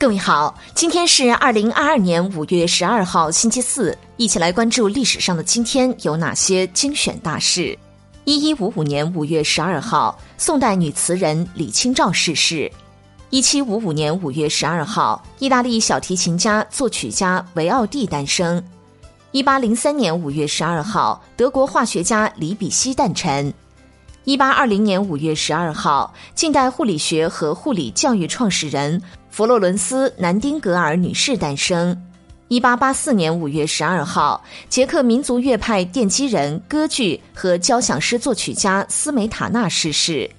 各位好，今天是二零二二年五月十二号，星期四，一起来关注历史上的今天有哪些精选大事。一一五五年五月十二号，宋代女词人李清照逝世。一七五五年五月十二号，意大利小提琴家、作曲家维奥蒂诞生。一八零三年五月十二号，德国化学家李比希诞辰。一八二零年五月十二号，近代护理学和护理教育创始人。佛洛伦斯·南丁格尔女士诞生。一八八四年五月十二号，捷克民族乐派奠基人、歌剧和交响诗作曲家斯梅塔纳逝世。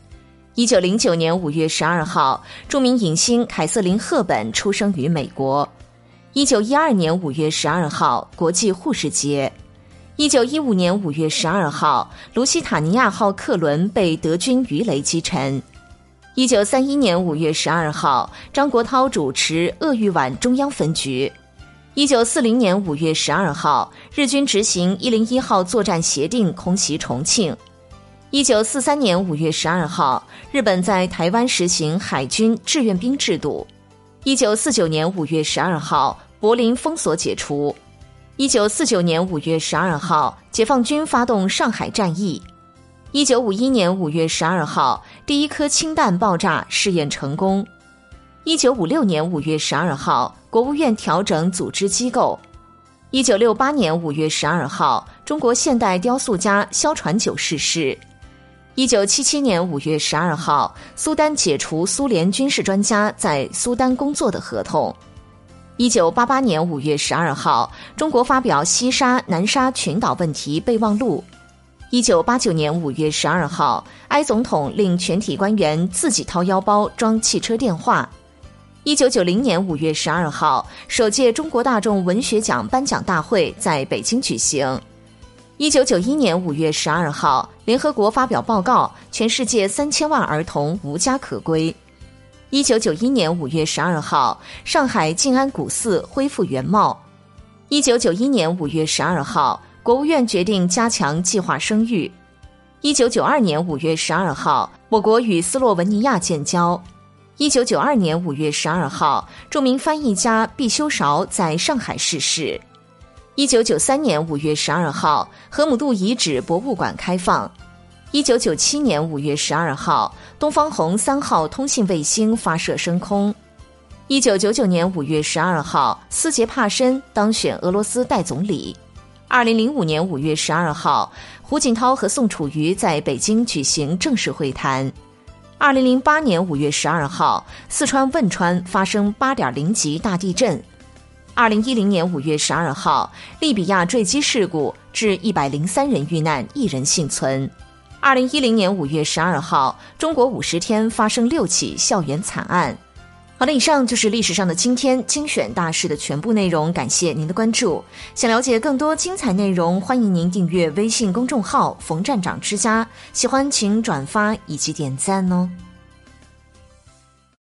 一九零九年五月十二号，著名影星凯瑟琳·赫本出生于美国。一九一二年五月十二号，国际护士节。一九一五年五月十二号，卢西塔尼亚号客轮被德军鱼雷击沉。一九三一年五月十二号，张国焘主持鄂豫皖中央分局。一九四零年五月十二号，日军执行一零一号作战协定，空袭重庆。一九四三年五月十二号，日本在台湾实行海军志愿兵制度。一九四九年五月十二号，柏林封锁解除。一九四九年五月十二号，解放军发动上海战役。一九五一年五月十二号，第一颗氢弹爆炸试验成功。一九五六年五月十二号，国务院调整组织机构。一九六八年五月十二号，中国现代雕塑家萧传九逝世。一九七七年五月十二号，苏丹解除苏联军事专家在苏丹工作的合同。一九八八年五月十二号，中国发表西沙南沙群岛问题备忘录。一九八九年五月十二号，埃总统令全体官员自己掏腰包装汽车电话。一九九零年五月十二号，首届中国大众文学奖颁奖大会在北京举行。一九九一年五月十二号，联合国发表报告，全世界三千万儿童无家可归。一九九一年五月十二号，上海静安古寺恢复原貌。一九九一年五月十二号。国务院决定加强计划生育。一九九二年五月十二号，我国与斯洛文尼亚建交。一九九二年五月十二号，著名翻译家毕修韶在上海逝世。一九九三年五月十二号，河姆渡遗址博物馆开放。一九九七年五月十二号，东方红三号通信卫星发射升空。一九九九年五月十二号，斯捷帕申当选俄罗斯代总理。二零零五年五月十二号，胡锦涛和宋楚瑜在北京举行正式会谈。二零零八年五月十二号，四川汶川发生八点零级大地震。二零一零年五月十二号，利比亚坠机事故致一百零三人遇难，一人幸存。二零一零年五月十二号，中国五十天发生六起校园惨案。好了，以上就是历史上的今天精选大事的全部内容，感谢您的关注。想了解更多精彩内容，欢迎您订阅微信公众号“冯站长之家”，喜欢请转发以及点赞哦。